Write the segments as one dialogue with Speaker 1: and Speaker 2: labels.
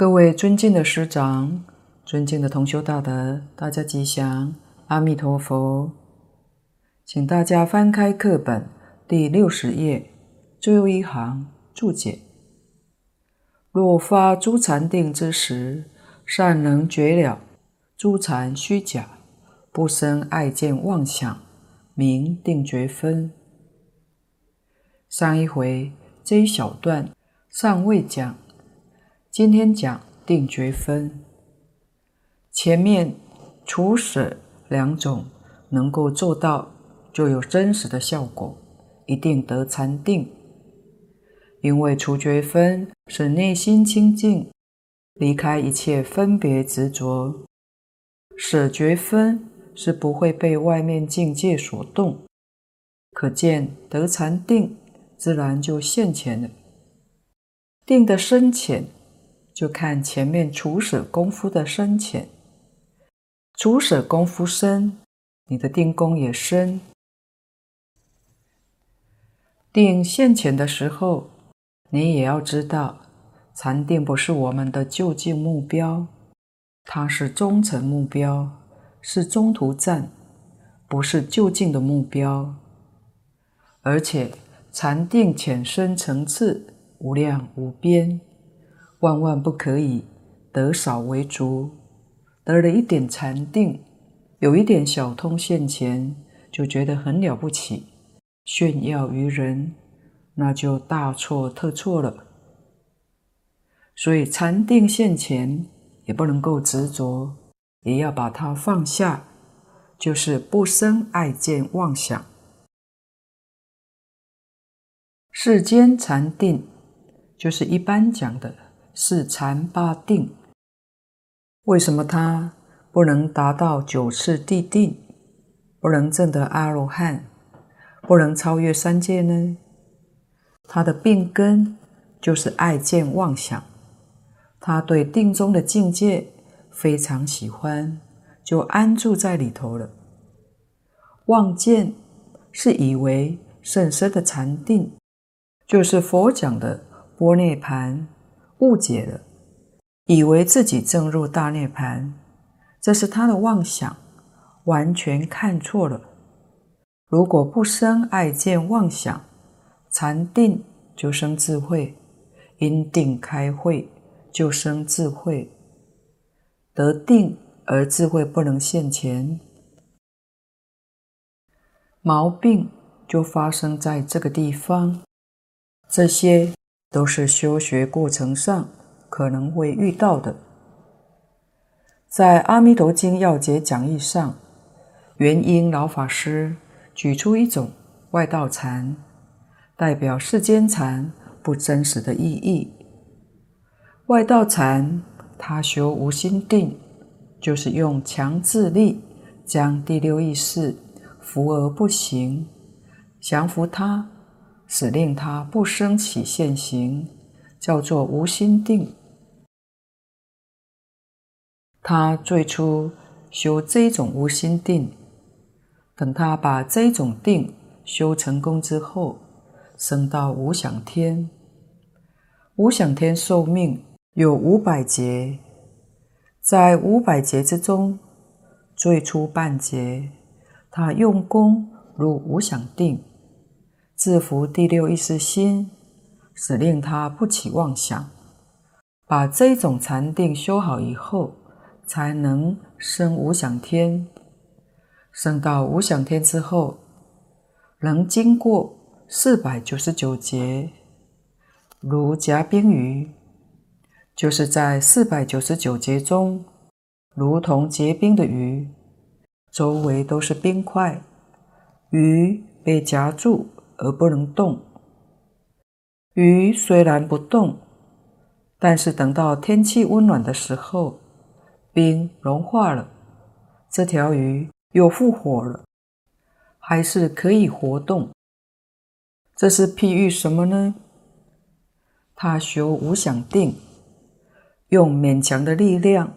Speaker 1: 各位尊敬的师长、尊敬的同修大德，大家吉祥，阿弥陀佛。请大家翻开课本第六十页最后一行注解：若发诸禅定之时，善能觉了诸禅虚假，不生爱见妄想，名定觉分。上一回这一小段尚未讲。今天讲定觉分，前面除舍两种能够做到，就有真实的效果，一定得禅定。因为除觉分是内心清净，离开一切分别执着；舍觉分是不会被外面境界所动。可见得禅定，自然就现前了。定的深浅。就看前面除舍功夫的深浅，除舍功夫深，你的定功也深。定现前的时候，你也要知道，禅定不是我们的就近目标，它是中程目标，是中途站，不是就近的目标。而且禅定浅深层次无量无边。万万不可以得少为足，得了一点禅定，有一点小通现前，就觉得很了不起，炫耀于人，那就大错特错了。所以禅定现前也不能够执着，也要把它放下，就是不生爱见妄想。世间禅定就是一般讲的。是禅八定，为什么他不能达到九次地定，不能证得阿罗汉，不能超越三界呢？他的病根就是爱见妄想，他对定中的境界非常喜欢，就安住在里头了。妄见是以为甚深的禅定，就是佛讲的波涅盘。误解了，以为自己正入大涅槃，这是他的妄想，完全看错了。如果不生爱见妄想，禅定就生智慧，因定开慧就生智慧，得定而智慧不能现前，毛病就发生在这个地方。这些。都是修学过程上可能会遇到的。在《阿弥陀经要解讲义》上，圆瑛老法师举出一种外道禅，代表世间禅不真实的意义。外道禅，他修无心定，就是用强制力将第六意识伏而不行，降服它。使令他不生起现行，叫做无心定。他最初修这种无心定，等他把这种定修成功之后，升到无想天。无想天寿命有五百劫，在五百劫之中，最初半劫，他用功入无想定。制服第六意识心，使令他不起妄想，把这种禅定修好以后，才能升无想天。升到无想天之后，能经过四百九十九劫，如夹冰鱼，就是在四百九十九劫中，如同结冰的鱼，周围都是冰块，鱼被夹住。而不能动。鱼虽然不动，但是等到天气温暖的时候，冰融化了，这条鱼又复活了，还是可以活动。这是譬喻什么呢？他修无想定，用勉强的力量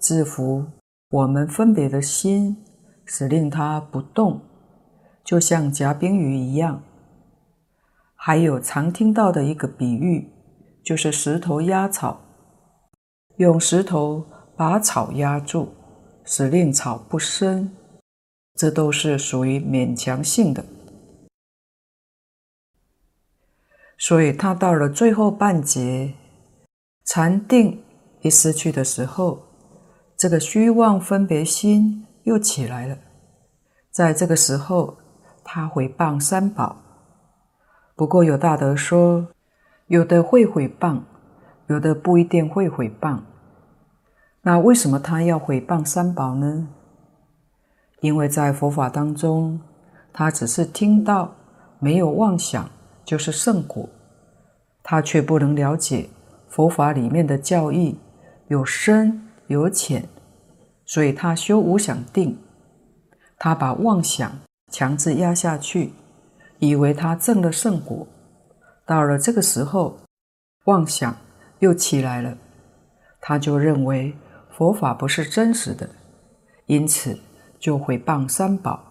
Speaker 1: 制服我们分别的心，使令它不动，就像夹冰鱼一样。还有常听到的一个比喻，就是石头压草。用石头把草压住，使令草不生，这都是属于勉强性的。所以他到了最后半截，禅定一失去的时候，这个虚妄分别心又起来了。在这个时候，他回谤三宝。不过有大德说，有的会毁谤，有的不一定会毁谤。那为什么他要毁谤三宝呢？因为在佛法当中，他只是听到，没有妄想。就是圣果，他却不能了解佛法里面的教义有深有浅，所以他修无想定，他把妄想强制压下去，以为他证了圣果。到了这个时候，妄想又起来了，他就认为佛法不是真实的，因此就会谤三宝，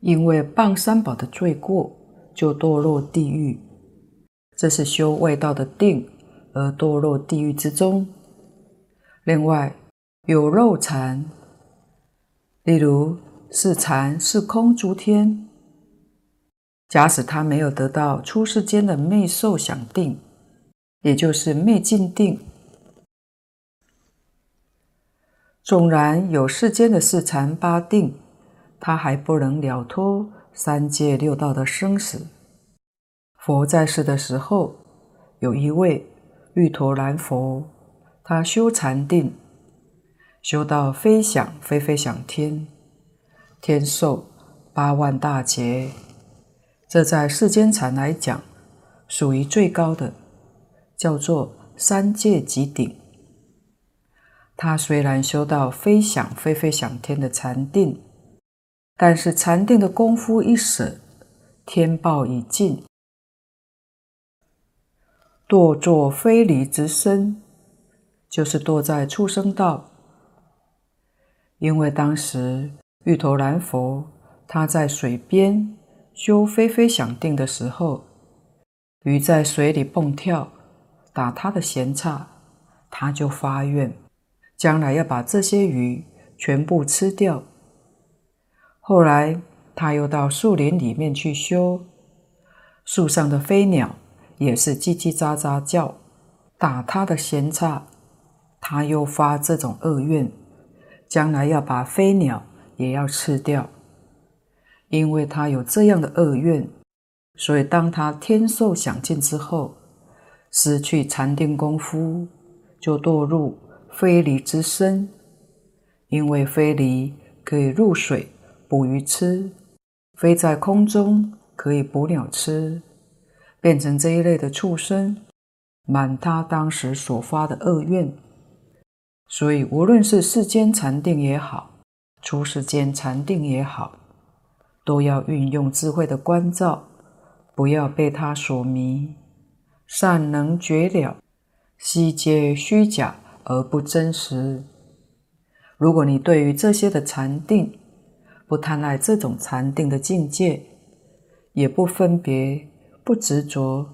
Speaker 1: 因为谤三宝的罪过。就堕落地狱，这是修外道的定而堕落地狱之中。另外有肉禅，例如是禅是空诸天。假使他没有得到出世间的灭受想定，也就是灭尽定，纵然有世间的四禅八定，他还不能了脱。三界六道的生死。佛在世的时候，有一位郁陀蓝佛，他修禅定，修到非想非非想天，天寿八万大劫。这在世间禅来讲，属于最高的，叫做三界极顶。他虽然修到非想非非想天的禅定。但是禅定的功夫一舍，天报已尽，堕作非离之身，就是堕在畜生道。因为当时郁陀蓝佛他在水边修飞飞想定的时候，鱼在水里蹦跳，打他的闲岔，他就发愿，将来要把这些鱼全部吃掉。后来，他又到树林里面去修，树上的飞鸟也是叽叽喳喳叫，打他的闲岔，他又发这种恶愿，将来要把飞鸟也要吃掉。因为他有这样的恶愿，所以当他天寿享尽之后，失去禅定功夫，就堕入非离之身。因为非离可以入水。捕鱼吃，飞在空中可以捕鸟吃，变成这一类的畜生，满他当时所发的恶愿。所以，无论是世间禅定也好，出世间禅定也好，都要运用智慧的关照，不要被他所迷。善能觉了，悉皆虚假而不真实。如果你对于这些的禅定，不贪爱这种禅定的境界，也不分别、不执着，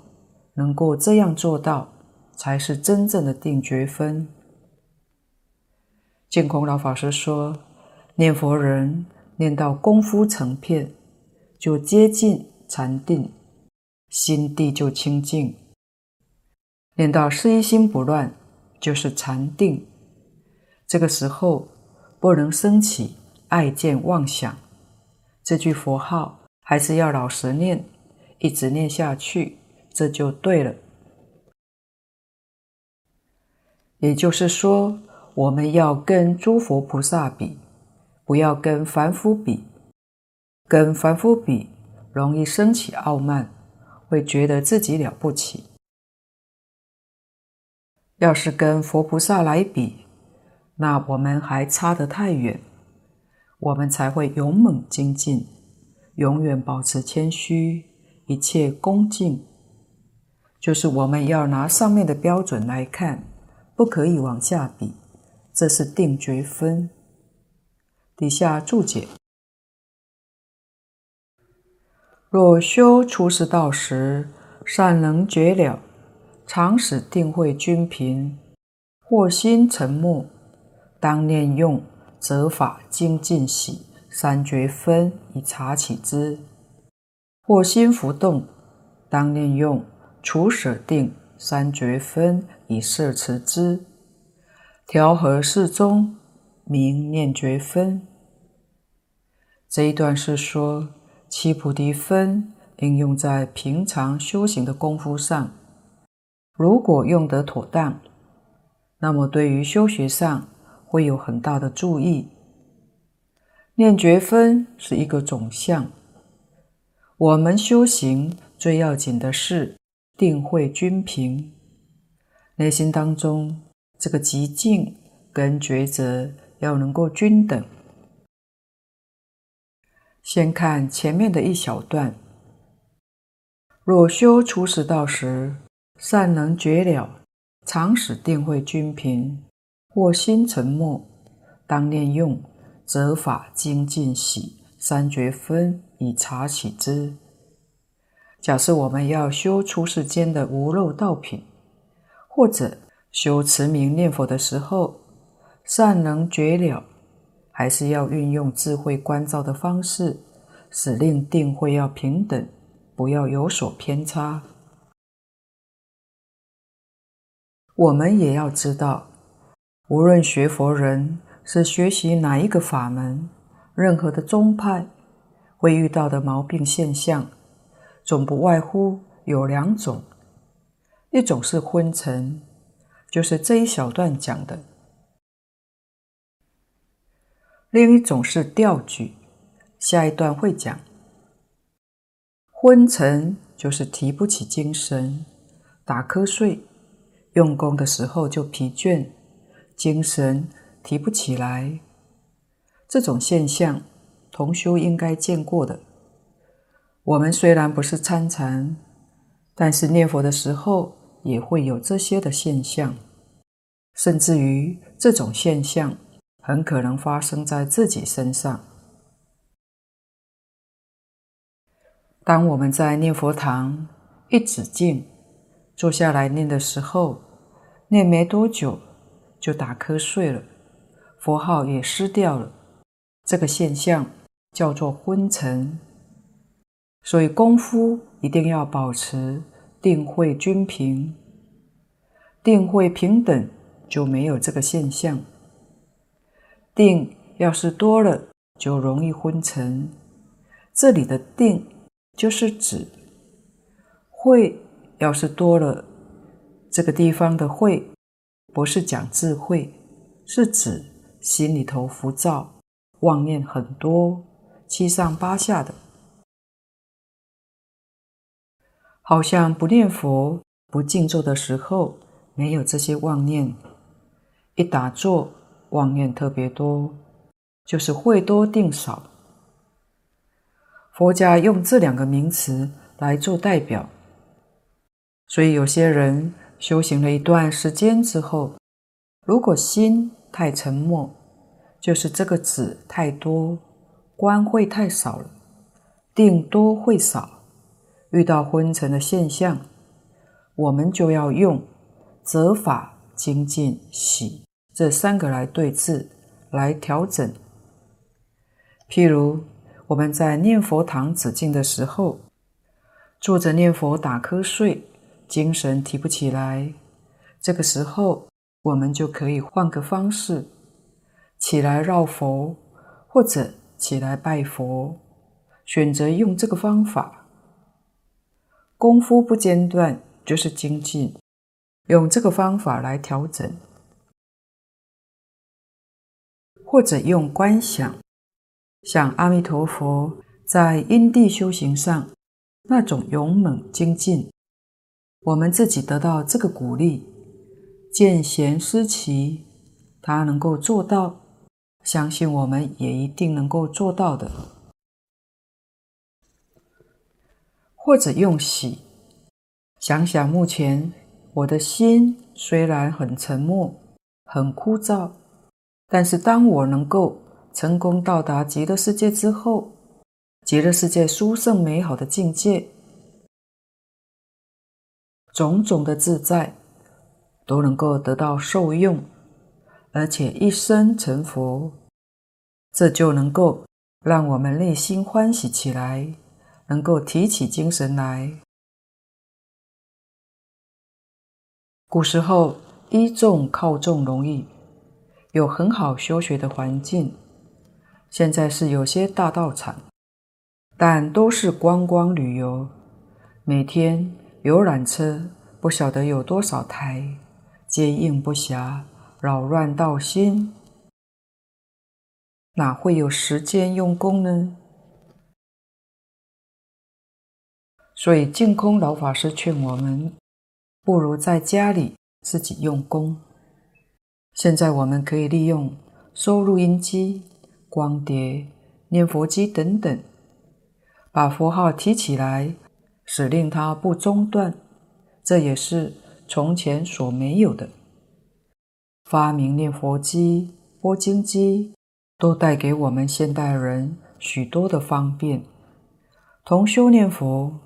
Speaker 1: 能够这样做到，才是真正的定觉分。净空老法师说：“念佛人念到功夫成片，就接近禅定，心地就清净；念到事一心不乱，就是禅定。这个时候不能生起。”爱见妄想，这句佛号还是要老实念，一直念下去，这就对了。也就是说，我们要跟诸佛菩萨比，不要跟凡夫比。跟凡夫比，容易生起傲慢，会觉得自己了不起。要是跟佛菩萨来比，那我们还差得太远。我们才会勇猛精进，永远保持谦虚，一切恭敬。就是我们要拿上面的标准来看，不可以往下比，这是定觉分。底下注解：若修出世道时，善能觉了，常使定慧均平，或心沉默，当念用则法精进喜三觉分以察起之；或心浮动，当念用除舍定三觉分以摄持之。调和适中，名念觉分。这一段是说七菩提分应用在平常修行的功夫上，如果用得妥当，那么对于修学上会有很大的助益。念觉分是一个总相，我们修行最要紧的是定慧均平，内心当中这个寂静跟抉择要能够均等。先看前面的一小段：若修初世道时，善能觉了，常使定慧均平；或心沉默，当念用则法精进喜三觉分以察起之。假设我们要修出世间的无漏道品，或者修持名念佛的时候，善能觉了。还是要运用智慧观照的方式，使令定慧要平等，不要有所偏差。我们也要知道，无论学佛人是学习哪一个法门，任何的宗派，会遇到的毛病现象，总不外乎有两种：一种是昏沉，就是这一小段讲的。另一种是吊举，下一段会讲。昏沉就是提不起精神，打瞌睡，用功的时候就疲倦，精神提不起来。这种现象，同修应该见过的。我们虽然不是参禅，但是念佛的时候也会有这些的现象，甚至于这种现象。很可能发生在自己身上。当我们在念佛堂一止静，坐下来念的时候，念没多久就打瞌睡了，佛号也失掉了。这个现象叫做昏沉。所以功夫一定要保持定慧均平，定慧平等就没有这个现象。定要是多了，就容易昏沉。这里的定就是指慧，要是多了，这个地方的慧不是讲智慧，是指心里头浮躁、妄念很多、七上八下的，好像不念佛、不静坐的时候没有这些妄念，一打坐。妄念特别多，就是慧多定少。佛家用这两个名词来做代表，所以有些人修行了一段时间之后，如果心太沉默，就是这个子太多，观慧太少了，定多慧少，遇到昏沉的现象，我们就要用择法精进喜。这三个来对治，来调整。譬如我们在念佛堂止静的时候，坐着念佛打瞌睡，精神提不起来。这个时候，我们就可以换个方式，起来绕佛，或者起来拜佛，选择用这个方法。功夫不间断，就是精进，用这个方法来调整。或者用观想，像阿弥陀佛在因地修行上那种勇猛精进，我们自己得到这个鼓励，见贤思齐，他能够做到，相信我们也一定能够做到的。或者用喜，想想目前我的心虽然很沉默，很枯燥。但是，当我能够成功到达极乐世界之后，极乐世界殊胜美好的境界，种种的自在，都能够得到受用，而且一生成佛，这就能够让我们内心欢喜起来，能够提起精神来。古时候依众靠众容易，有很好修学的环境。现在是有些大道场，但都是观光旅游，每天游览车不晓得有多少台，接应不暇，扰乱道心，哪会有时间用功呢？所以净空老法师劝我们。不如在家里自己用功。现在我们可以利用收录音机、光碟、念佛机等等，把佛号提起来，使令它不中断。这也是从前所没有的。发明念佛机、播经机，都带给我们现代人许多的方便。同修念佛，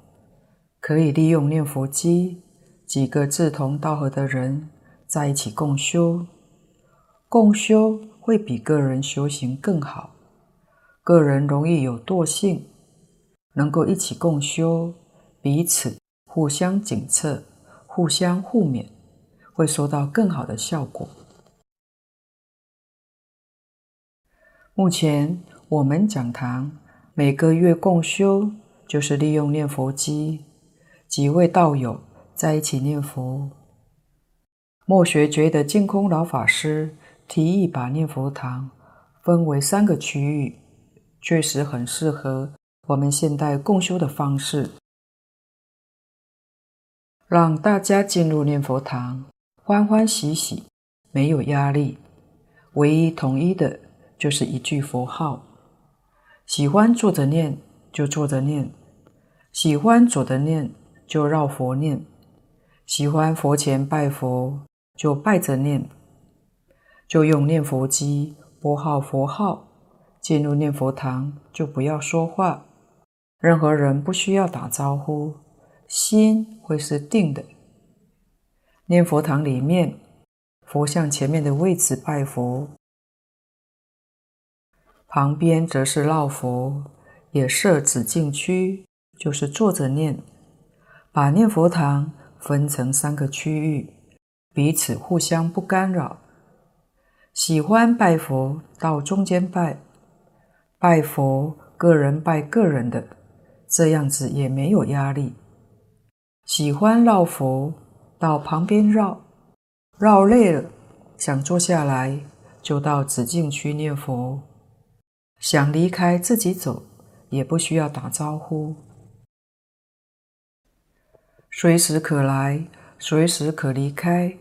Speaker 1: 可以利用念佛机。几个志同道合的人在一起共修，共修会比个人修行更好。个人容易有惰性，能够一起共修，彼此互相检测，互相互勉，会收到更好的效果。目前我们讲堂每个月共修，就是利用念佛机，几位道友。在一起念佛。末学觉的净空老法师提议把念佛堂分为三个区域，确实很适合我们现代共修的方式，让大家进入念佛堂欢欢喜喜，没有压力。唯一统一的就是一句佛号，喜欢坐着念就坐着念，喜欢走着念就绕佛念。喜欢佛前拜佛，就拜着念，就用念佛机拨号佛号。进入念佛堂就不要说话，任何人不需要打招呼，心会是定的。念佛堂里面，佛像前面的位置拜佛，旁边则是绕佛，也设止禁区，就是坐着念，把念佛堂。分成三个区域，彼此互相不干扰。喜欢拜佛到中间拜，拜佛个人拜个人的，这样子也没有压力。喜欢绕佛到旁边绕，绕累了想坐下来，就到紫禁区念佛。想离开自己走，也不需要打招呼。随时可来，随时可离开，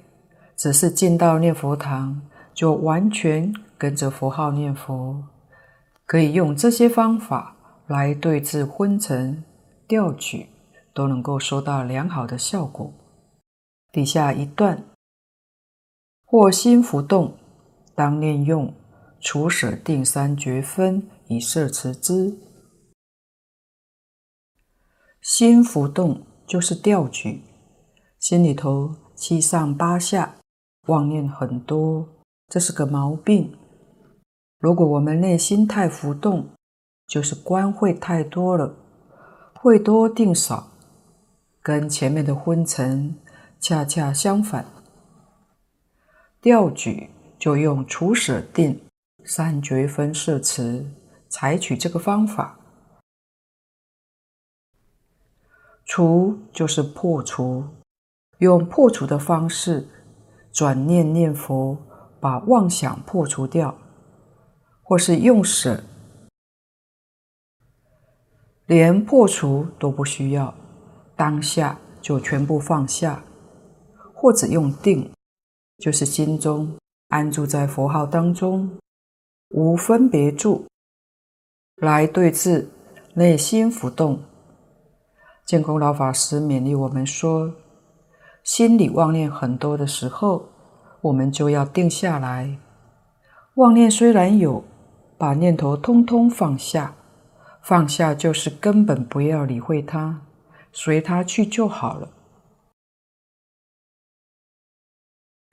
Speaker 1: 只是进到念佛堂，就完全跟着佛号念佛。可以用这些方法来对治昏沉、调举，都能够收到良好的效果。底下一段：或心浮动，当念用除舍定三绝分以摄持之。心浮动。就是调举，心里头七上八下，妄念很多，这是个毛病。如果我们内心太浮动，就是官会太多了，会多定少，跟前面的昏沉恰恰相反。调举就用除舍定三觉分摄持，采取这个方法。除就是破除，用破除的方式转念念佛，把妄想破除掉，或是用舍，连破除都不需要，当下就全部放下，或者用定，就是心中安住在佛号当中，无分别住，来对治内心浮动。建功老法师勉励我们说：“心里妄念很多的时候，我们就要定下来。妄念虽然有，把念头通通放下，放下就是根本不要理会它，随它去就好了。”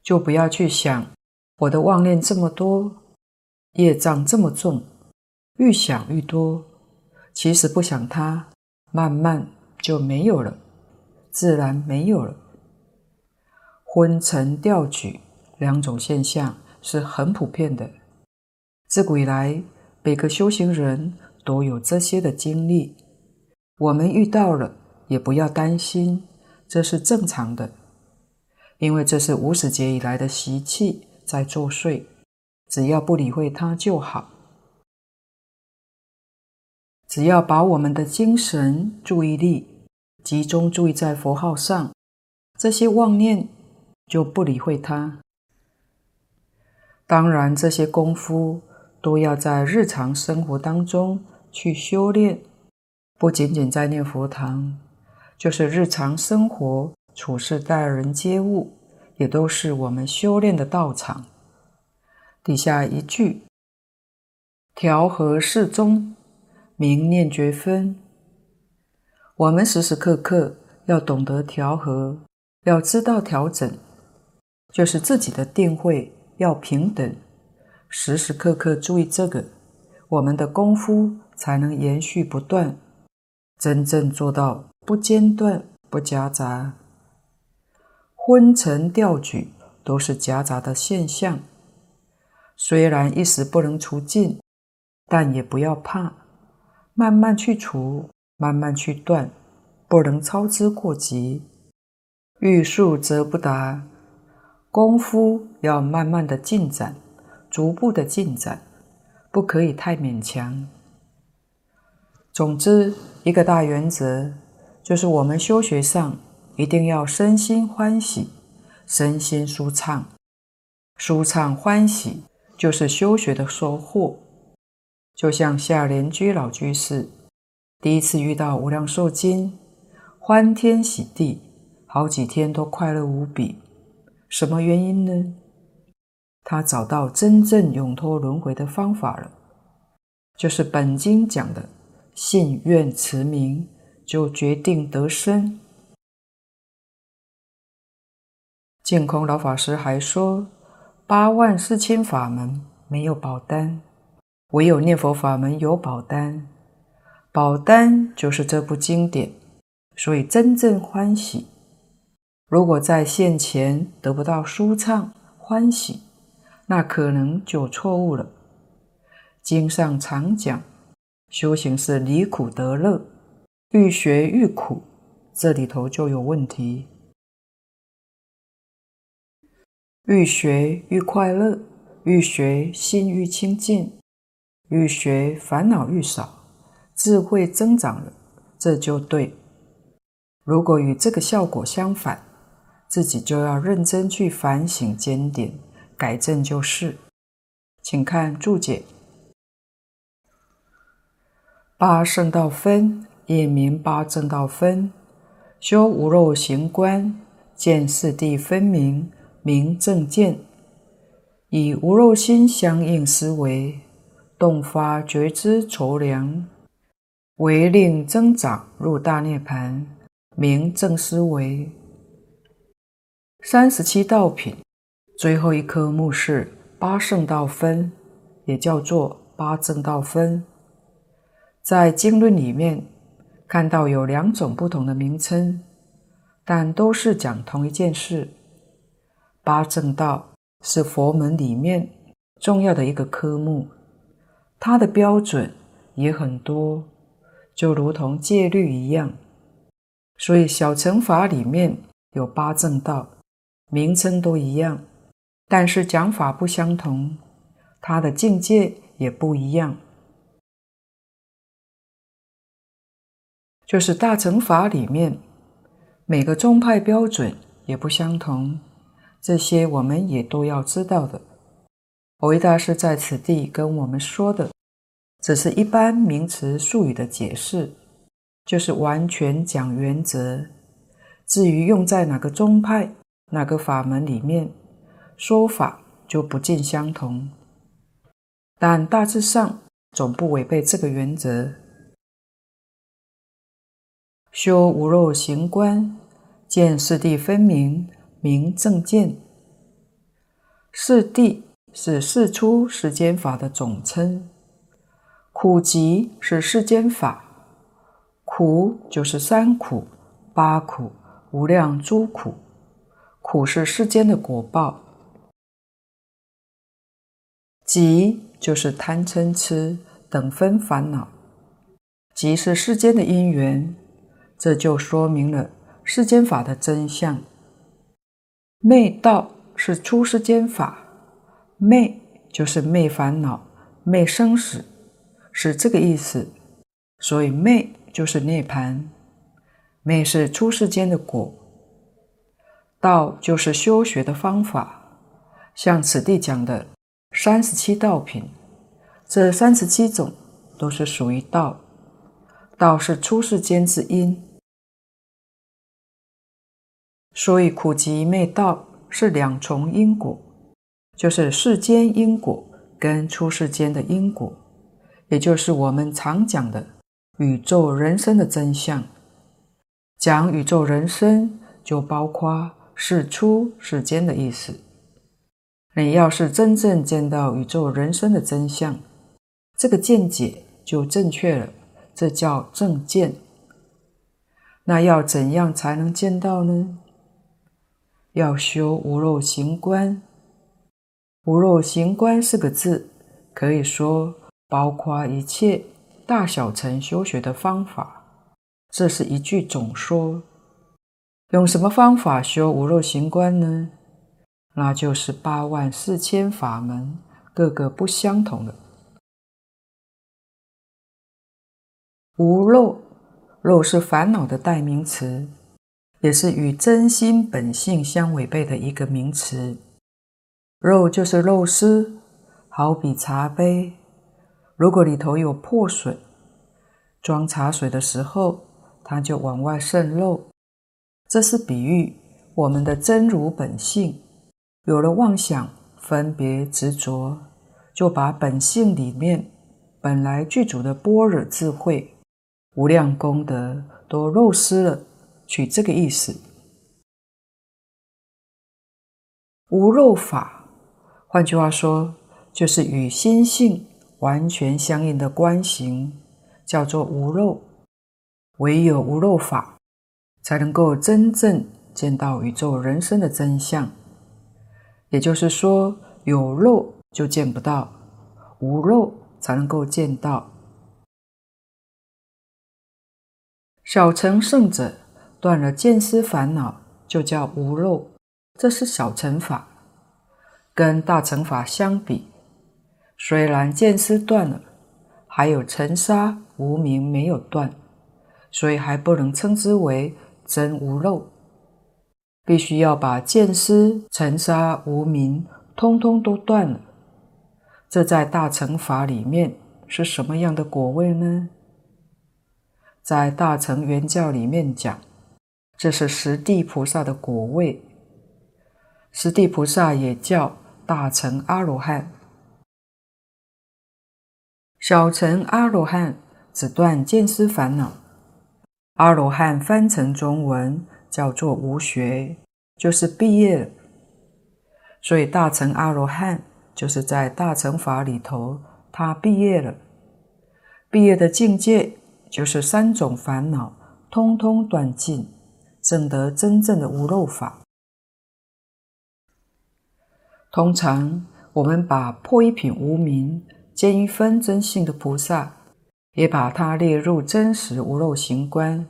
Speaker 1: 就不要去想我的妄念这么多，业障这么重，愈想愈多。其实不想它，慢慢就没有了，自然没有了。昏沉掉举两种现象是很普遍的，自古以来每个修行人都有这些的经历。我们遇到了也不要担心，这是正常的，因为这是无始劫以来的习气在作祟，只要不理会它就好。只要把我们的精神注意力集中注意在佛号上，这些妄念就不理会它。当然，这些功夫都要在日常生活当中去修炼。不仅仅在念佛堂，就是日常生活处事待人接物，也都是我们修炼的道场。底下一句：“调和适中，明念觉分。”我们时时刻刻要懂得调和，要知道调整，就是自己的定慧要平等，时时刻刻注意这个，我们的功夫才能延续不断。真正做到不间断、不夹杂，昏沉掉举都是夹杂的现象。虽然一时不能除尽，但也不要怕，慢慢去除，慢慢去断，不能操之过急。欲速则不达，功夫要慢慢的进展，逐步的进展，不可以太勉强。总之，一个大原则就是我们修学上一定要身心欢喜，身心舒畅，舒畅欢喜就是修学的收获。就像夏莲居老居士第一次遇到无量寿经，欢天喜地，好几天都快乐无比。什么原因呢？他找到真正永脱轮回的方法了，就是本经讲的。信愿持名，就决定得生。净空老法师还说，八万四千法门没有保单，唯有念佛法门有保单。保单就是这部经典，所以真正欢喜。如果在现前得不到舒畅欢喜，那可能就错误了。经上常讲。修行是离苦得乐，愈学愈苦，这里头就有问题。愈学愈快乐，愈学心愈清净，愈学烦恼愈少，智慧增长了，这就对。如果与这个效果相反，自己就要认真去反省检点，改正就是。请看注解。八圣道分，也名八正道分。修无漏行观，见四谛分明，明正见。以无漏心相应思维，动发觉知筹量，为令增长入大涅槃，明正思维。三十七道品，最后一科目是八圣道分，也叫做八正道分。在经论里面看到有两种不同的名称，但都是讲同一件事。八正道是佛门里面重要的一个科目，它的标准也很多，就如同戒律一样。所以小乘法里面有八正道，名称都一样，但是讲法不相同，它的境界也不一样。就是大乘法里面，每个宗派标准也不相同，这些我们也都要知道的。蕅益大师在此地跟我们说的，只是一般名词术语的解释，就是完全讲原则。至于用在哪个宗派、哪个法门里面，说法就不尽相同，但大致上总不违背这个原则。修无漏行观，见四谛分明，明正见。四谛是四出世间法的总称，苦集是世间法，苦就是三苦、八苦、无量诸苦，苦是世间的果报，集就是贪嗔痴等分烦恼，集是世间的因缘，这就说明了世间法的真相。昧道是出世间法，昧就是昧烦恼、昧生死，是这个意思。所以昧就是涅槃，昧是出世间的果，道就是修学的方法。像此地讲的三十七道品，这三十七种都是属于道，道是出世间之因。所以苦集灭道是两重因果，就是世间因果跟出世间的因果，也就是我们常讲的宇宙人生的真相。讲宇宙人生，就包括是出世间的意思。你要是真正见到宇宙人生的真相，这个见解就正确了，这叫正见。那要怎样才能见到呢？要修无漏行观，无漏行观四个字，可以说包括一切大小乘修学的方法。这是一句总说。用什么方法修无漏行观呢？那就是八万四千法门，各个不相同的。无漏，漏是烦恼的代名词。也是与真心本性相违背的一个名词。漏就是漏失，好比茶杯，如果里头有破损，装茶水的时候，它就往外渗漏。这是比喻我们的真如本性，有了妄想、分别、执着，就把本性里面本来具足的般若智慧、无量功德都漏失了。取这个意思，无漏法，换句话说，就是与心性完全相应的观行，叫做无漏。唯有无漏法，才能够真正见到宇宙人生的真相。也就是说，有漏就见不到，无漏才能够见到。小乘圣者。断了见思烦恼，就叫无漏，这是小乘法。跟大乘法相比，虽然见思断了，还有尘沙无明没有断，所以还不能称之为真无漏。必须要把见思、尘沙、无明通通都断了。这在大乘法里面是什么样的果位呢？在大乘圆教里面讲。这是十地菩萨的果位，十地菩萨也叫大乘阿罗汉，小乘阿罗汉只断见思烦恼。阿罗汉翻成中文叫做无学，就是毕业了。所以大乘阿罗汉就是在大乘法里头，他毕业了。毕业的境界就是三种烦恼通通断尽。证得真正的无漏法。通常我们把破一品无明、见一分真性的菩萨，也把它列入真实无漏行观。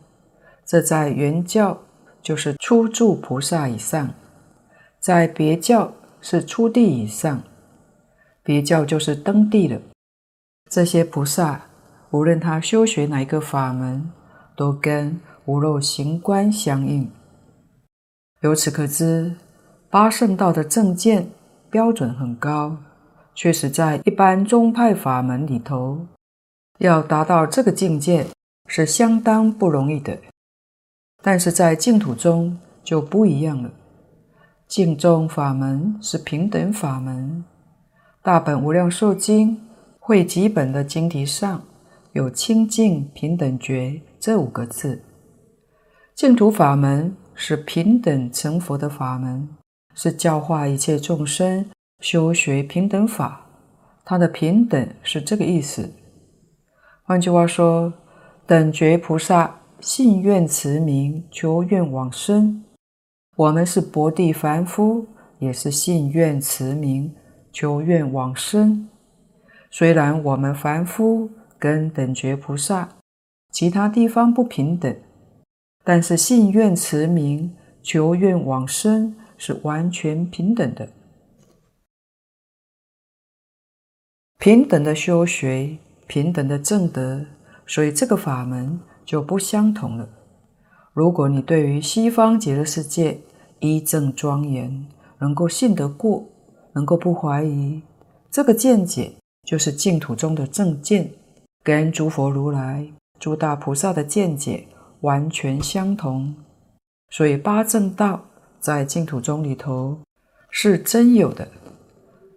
Speaker 1: 这在圆教就是初住菩萨以上，在别教是初地以上，别教就是登地了。这些菩萨，无论他修学哪一个法门，都跟无漏行观相应，由此可知，八圣道的正见标准很高，确实在一般宗派法门里头，要达到这个境界是相当不容易的。但是在净土中就不一样了，净宗法门是平等法门，大本无量寿经汇集本的经题上有清净平等觉这五个字。净土法门是平等成佛的法门，是教化一切众生修学平等法，它的平等是这个意思。换句话说，等觉菩萨信愿持名，求愿往生；我们是薄地凡夫，也是信愿持名，求愿往生。虽然我们凡夫跟等觉菩萨其他地方不平等，但是信愿持名，求愿往生是完全平等的。平等的修学，平等的正德，所以这个法门就不相同了。如果你对于西方极乐世界一正庄严，能够信得过，能够不怀疑，这个见解就是净土中的正见，跟诸佛如来、诸大菩萨的见解完全相同。所以八正道在净土宗里头是真有的。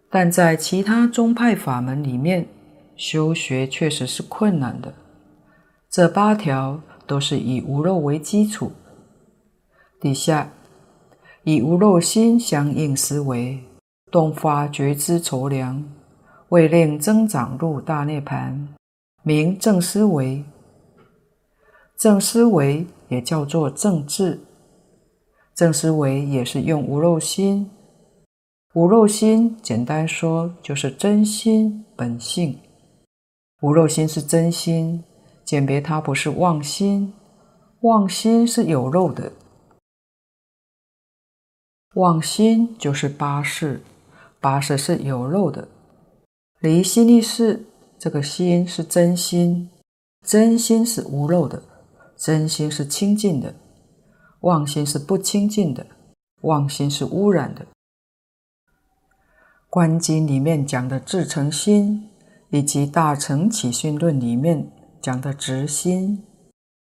Speaker 1: 但在其他宗派法门里面，修学确实是困难的。这八条都是以无漏为基础。底下以无漏心相应思维，动发觉知筹量，为令增长入大涅槃，名正思维。正思维也叫做正智，正思维也是用无漏心。无漏心，简单说就是真心本性。无漏心是真心，鉴别它不是妄心。妄心是有漏的。妄心就是八识，八识是有漏的。离心力事，这个心是真心，真心是无漏的，真心是清净的。妄心是不清净的，妄心是污染的。观经里面讲的至诚心，以及大乘起信论里面讲的直心，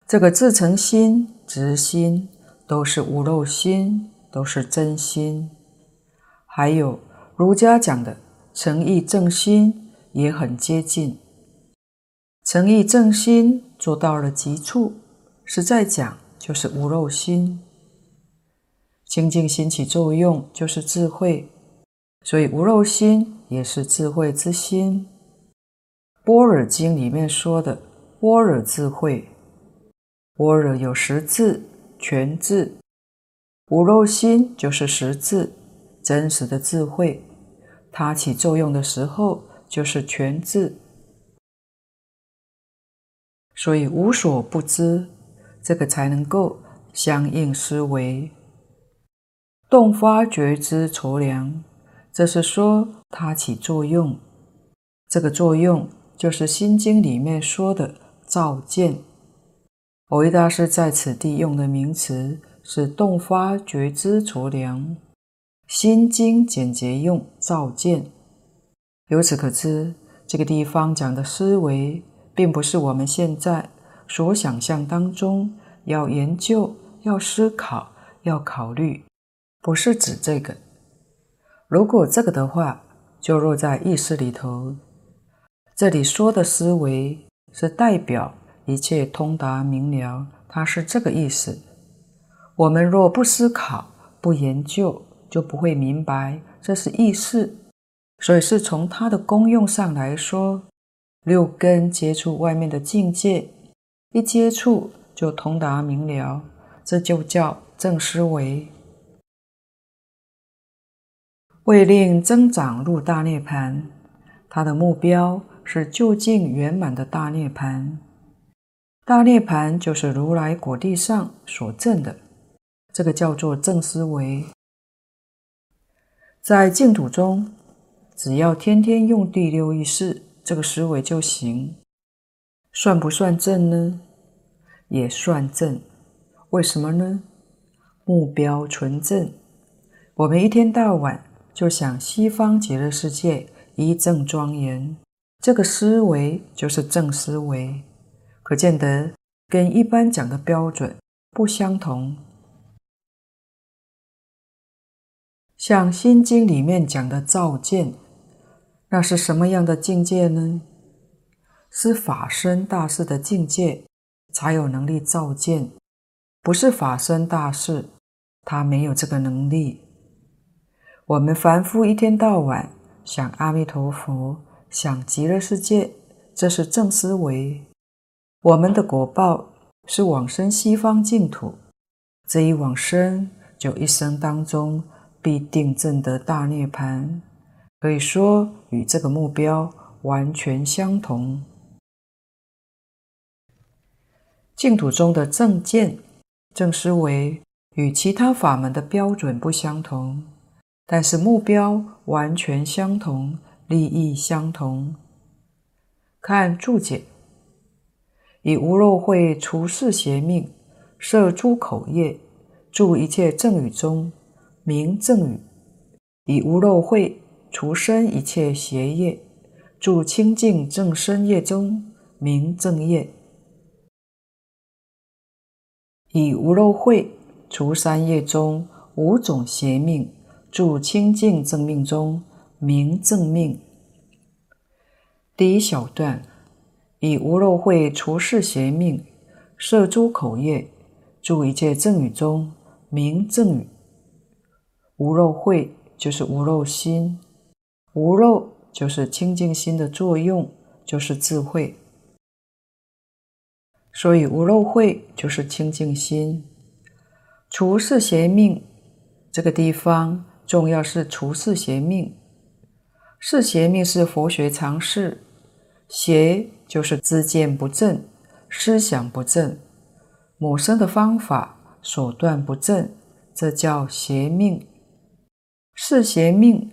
Speaker 1: 这个至诚心、直心都是无漏心，都是真心。还有儒家讲的诚意正心，也很接近。诚意正心做到了极处，实在讲就是无漏心。清净心起作用，就是智慧。所以无漏心也是智慧之心。般若经里面说的般若智慧，般若有十智、全智，无漏心就是十智，真实的智慧，它起作用的时候就是全智。所以无所不知，这个才能够相应思维，动发觉知筹量。这是说它起作用，这个作用就是《心经》里面说的照见。蕅益大师在此地用的名词是动发觉知着量，《心经》简洁用照见。由此可知，这个地方讲的思维，并不是我们现在所想象当中要研究、要思考、要考虑，不是指这个。如果这个的话，就落在意识里头。这里说的思维是代表一切通达明了，它是这个意思。我们若不思考、不研究，就不会明白这是意识。所以是从它的功用上来说，六根接触外面的境界，一接触就通达明了，这就叫正思维。为令增长入大涅槃，他的目标是究竟圆满的大涅槃。大涅槃就是如来果地上所证的，这个叫做正思维。在净土中，只要天天用第六意识这个思维就行，算不算正呢？也算正。为什么呢？目标纯正。我们一天到晚。就想西方极乐世界一正庄严，这个思维就是正思维，可见得跟一般讲的标准不相同。像《心经》里面讲的照见，那是什么样的境界呢？是法身大士的境界，才有能力照见，不是法身大士，他没有这个能力。我们凡夫一天到晚想阿弥陀佛，想极乐世界，这是正思维。我们的果报是往生西方净土，这一往生就一生当中必定证得大涅槃，可以说与这个目标完全相同。净土中的正见、正思维与其他法门的标准不相同，但是目标完全相同，利益相同。看注解。以无漏慧除世邪命，摄诸口业，住一切正语中，名正语；以无漏慧除身一切邪业，住清净正身业中，名正业；以无漏慧除三业中五种邪命，住清净正命中，名正命。第一小段。以无漏会除世邪命，摄诸口业，住一切正语中，名正语。无漏会就是无漏心，无漏就是清净心的作用，就是智慧。所以无漏会就是清净心。除世邪命，这个地方重要是除世邪命。是邪命是佛学常识，邪。就是知见不正，思想不正，谋生的方法手段不正，这叫邪命。是邪命，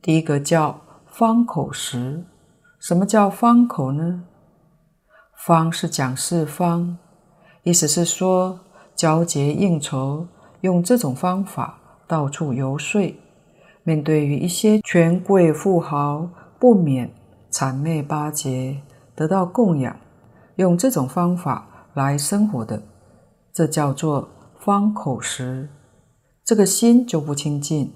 Speaker 1: 第一个叫方口实。什么叫方口呢？方是讲四方，意思是说交结应酬，用这种方法到处游说，面对于一些权贵富豪，不免谄媚巴结。得到供养，用这种方法来生活的，这叫做方口实。这个心就不清净，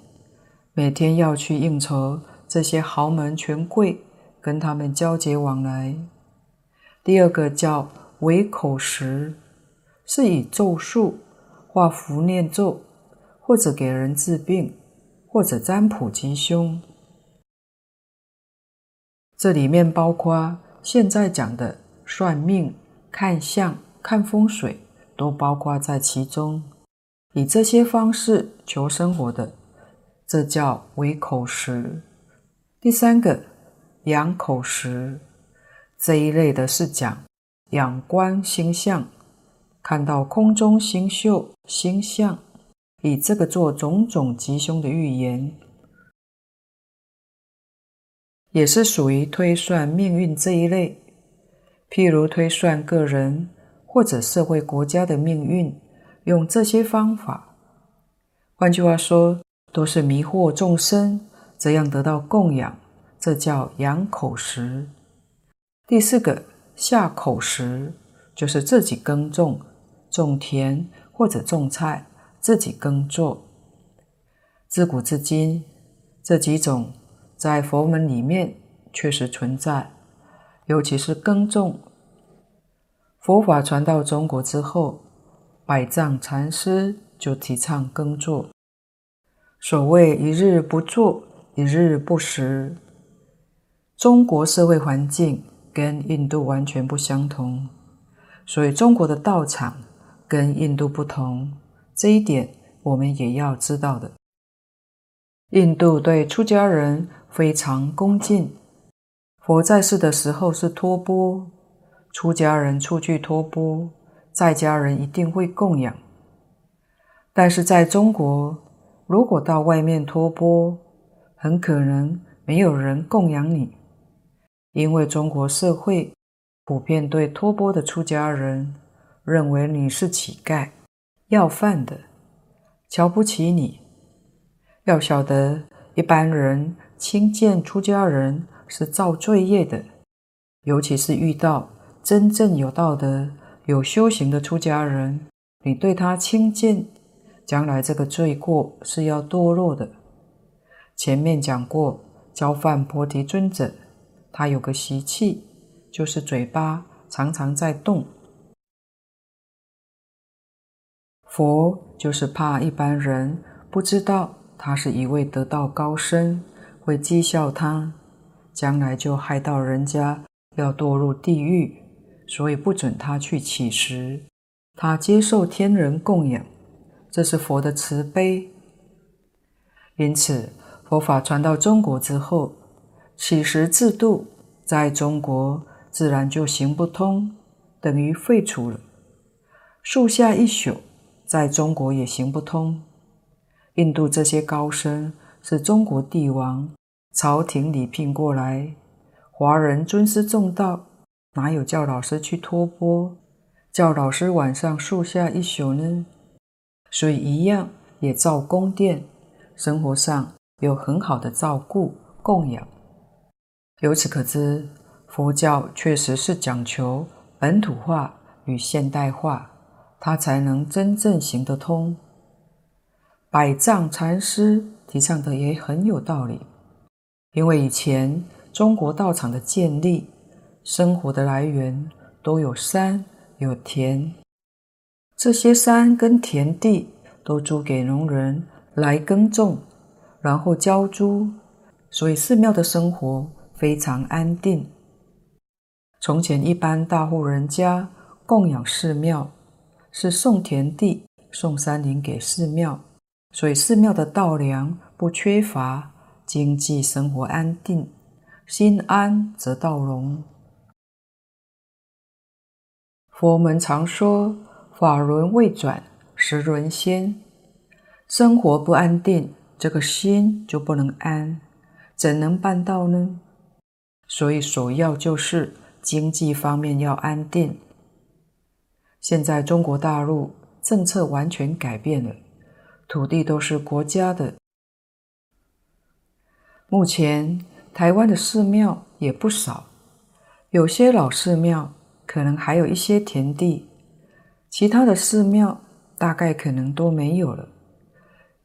Speaker 1: 每天要去应酬这些豪门权贵，跟他们交结往来。第二个叫为口实，是以咒术、画符念咒，或者给人治病，或者占卜吉凶。这里面包括。现在讲的算命、看相、看风水，都包括在其中。以这些方式求生活的，这叫为口实。第三个养口实，这一类的是讲仰观星象，看到空中星宿、星象，以这个做种种吉凶的预言。也是属于推算命运这一类，譬如推算个人或者社会国家的命运，用这些方法。换句话说，都是迷惑众生，这样得到供养，这叫养口实。第四个下口实，就是自己耕种、种田或者种菜，自己耕作。自古至今，这几种。在佛门里面确实存在，尤其是耕种。佛法传到中国之后，百丈禅师就提倡耕作。所谓“一日不作，一日不食”。中国社会环境跟印度完全不相同，所以中国的道场跟印度不同，这一点我们也要知道的。印度对出家人非常恭敬。佛在世的时候是托钵，出家人出去托钵，在家人一定会供养。但是在中国，如果到外面托钵，很可能没有人供养你，因为中国社会普遍对托钵的出家人认为你是乞丐、要饭的，瞧不起你。要晓得，一般人轻贱出家人是造罪业的，尤其是遇到真正有道德、有修行的出家人，你对他轻贱，将来这个罪过是要堕落的。前面讲过，教饭菩提尊者，他有个习气，就是嘴巴常常在动。佛就是怕一般人不知道。他是一位得道高僧，会讥笑他，将来就害到人家要堕入地狱，所以不准他去乞食。他接受天人供养，这是佛的慈悲。因此，佛法传到中国之后，乞食制度在中国自然就行不通，等于废除了。树下一宿，在中国也行不通。印度这些高僧是中国帝王朝廷礼聘过来，华人尊师重道，哪有叫老师去托钵，叫老师晚上树下一宿呢？所以一样也造宫殿，生活上有很好的照顾供养。由此可知，佛教确实是讲求本土化与现代化，它才能真正行得通。百丈禅师提倡的也很有道理，因为以前中国道场的建立，生活的来源都有山有田，这些山跟田地都租给农人来耕种，然后交租，所以寺庙的生活非常安定。从前一般大户人家供养寺庙，是送田地、送山林给寺庙。所以寺庙的稻粮不缺乏，经济生活安定，心安则道隆。佛门常说法轮未转，时轮先。生活不安定，这个心就不能安，怎能办到呢？所以首要就是经济方面要安定。现在中国大陆政策完全改变了。土地都是国家的。目前台湾的寺庙也不少，有些老寺庙可能还有一些田地，其他的寺庙大概可能都没有了。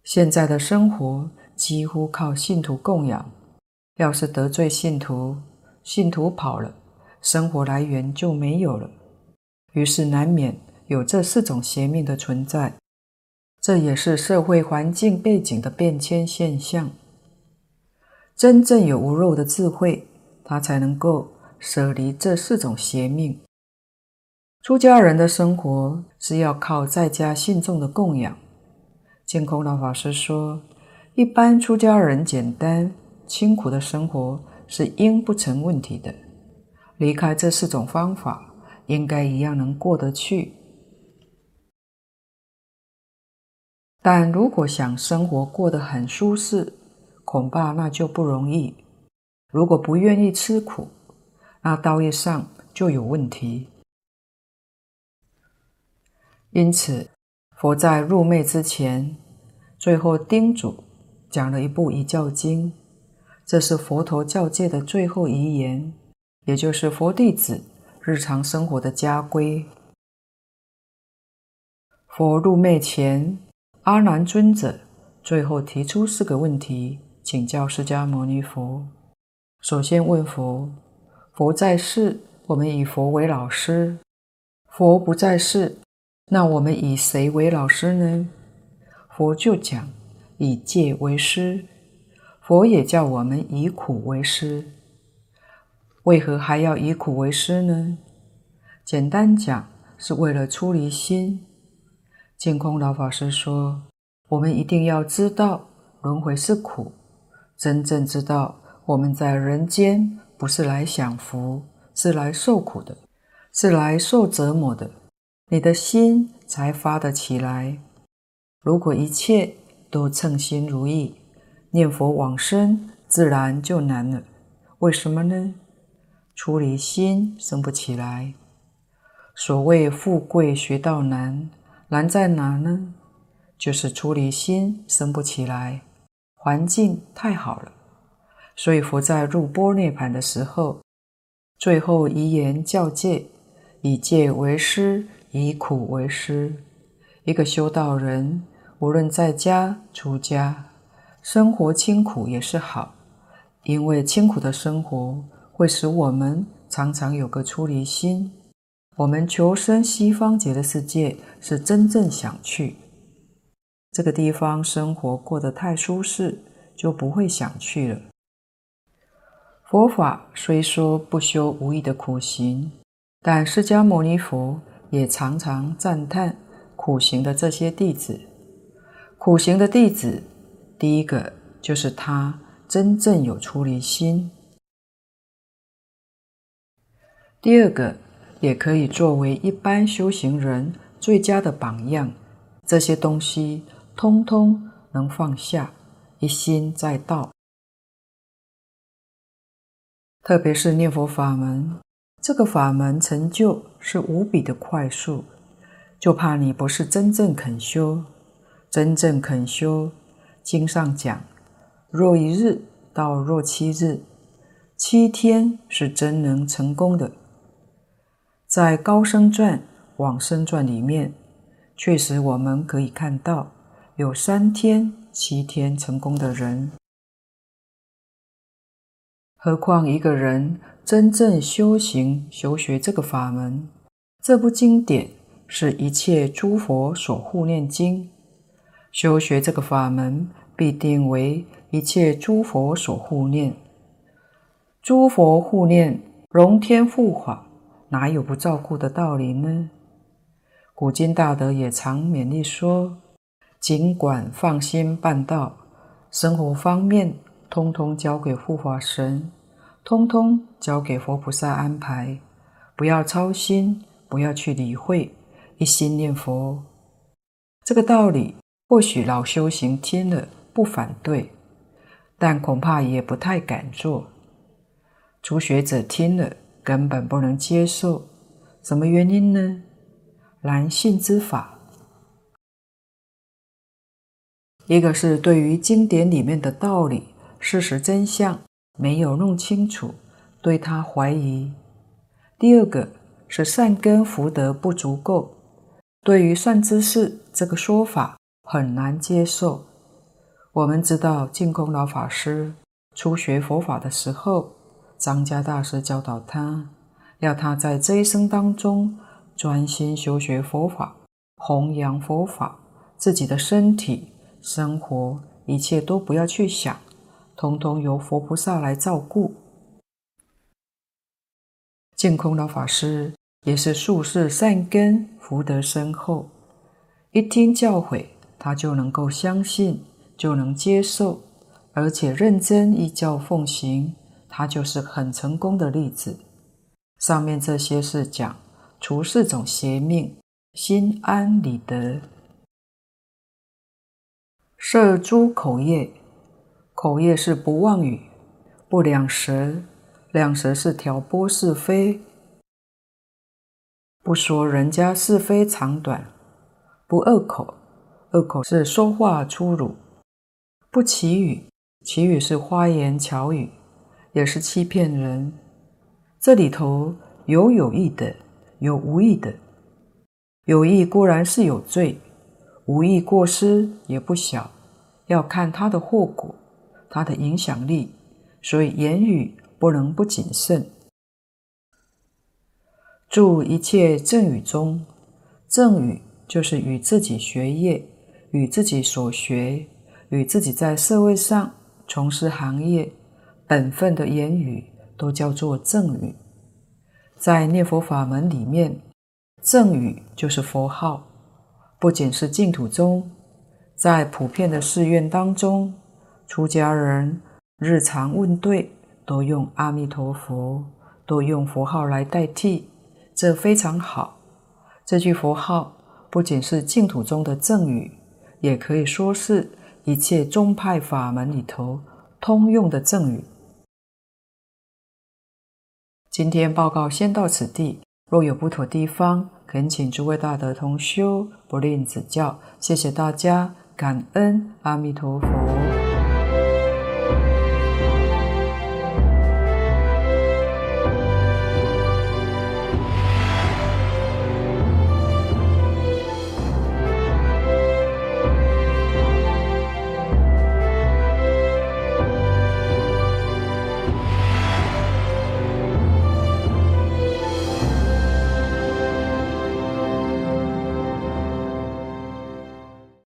Speaker 1: 现在的生活几乎靠信徒供养，要是得罪信徒，信徒跑了，生活来源就没有了，于是难免有这四种邪命的存在。这也是社会环境背景的变迁现象。真正有无肉的智慧，他才能够舍离这四种邪命。出家人的生活是要靠在家信众的供养。净空老法师说，一般出家人简单清苦的生活是应不成问题的。离开这四种方法，应该一样能过得去。但如果想生活过得很舒适，恐怕那就不容易。如果不愿意吃苦，那道业上就有问题。因此，佛在入灭之前，最后叮嘱讲了一部遗教经，这是佛陀教诫的最后遗言，也就是佛弟子日常生活的家规。佛入灭前。阿难尊者最后提出四个问题，请教释迦牟尼佛。首先问佛：佛在世，我们以佛为老师；佛不在世，那我们以谁为老师呢？佛就讲：以戒为师。佛也叫我们以苦为师。为何还要以苦为师呢？简单讲，是为了出离心。净空老法师说：“我们一定要知道轮回是苦，真正知道我们在人间不是来享福，是来受苦的，是来受折磨的。你的心才发得起来。如果一切都称心如意，念佛往生自然就难了。为什么呢？出离心生不起来。所谓富贵学道难。”难在哪呢？就是出离心生不起来，环境太好了。所以佛在入波涅槃的时候，最后遗言教诫：以戒为师，以苦为师。一个修道人，无论在家出家，生活清苦也是好，因为清苦的生活会使我们常常有个出离心。我们求生西方极乐世界，是真正想去。这个地方生活过得太舒适，就不会想去了。佛法虽说不修无益的苦行，但释迦牟尼佛也常常赞叹苦行的这些弟子。苦行的弟子，第一个就是他真正有出离心；第二个，也可以作为一般修行人最佳的榜样。这些东西。通通能放下，一心在道。特别是念佛法门，这个法门成就是无比的快速，就怕你不是真正肯修。真正肯修，经上讲，若一日到若七日，七天是真能成功的。在《高僧传》《往生传》里面，确实我们可以看到。有三天、七天成功的人，何况一个人真正修行、修学这个法门？这部经典是一切诸佛所护念经，修学这个法门必定为一切诸佛所护念。诸佛护念，龙天护法，哪有不照顾的道理呢？古今大德也常勉励说。尽管放心办道，生活方面通通交给护法神，通通交给佛菩萨安排，不要操心，不要去理会，一心念佛。这个道理或许老修行听了不反对，但恐怕也不太敢做。初学者听了根本不能接受，什么原因呢？难信之法。一个是对于经典里面的道理、事实真相没有弄清楚，对他怀疑；第二个是善根福德不足够，对于善知识这个说法很难接受。我们知道净空老法师初学佛法的时候，张家大师教导他，要他在这一生当中专心修学佛法，弘扬佛法，自己的身体。生活一切都不要去想，通通由佛菩萨来照顾。净空老法师也是宿世善根福德深厚，一听教诲，他就能够相信，就能接受，而且认真依教奉行，他就是很成功的例子。上面这些是讲除四种邪命，心安理得。摄诸口业，口业是不妄语，不两舌，两舌是挑拨是非，不说人家是非长短，不恶口，恶口是说话粗鲁，不綺语，綺语是花言巧语，也是欺骗人。这里头有有意的，有无意的，有意固然是有罪。无意过失也不小，要看它的后果，它的影响力，所以言语不能不谨慎。着一切正语中，正语就是与自己学业、与自己所学、与自己在社会上从事行业本分的言语，都叫做赠语。在念佛法门里面，赠语就是佛号。不仅是净土中，在普遍的寺院当中，出家人日常问对都用阿弥陀佛，都用佛号来代替，这非常好。这句佛号不仅是净土中的赠语，也可以说是一切宗派法门里头通用的赠语。今天报告先到此地，若有不妥地方，恳请诸位大德同修不吝指教，谢谢大家，感恩阿弥陀佛。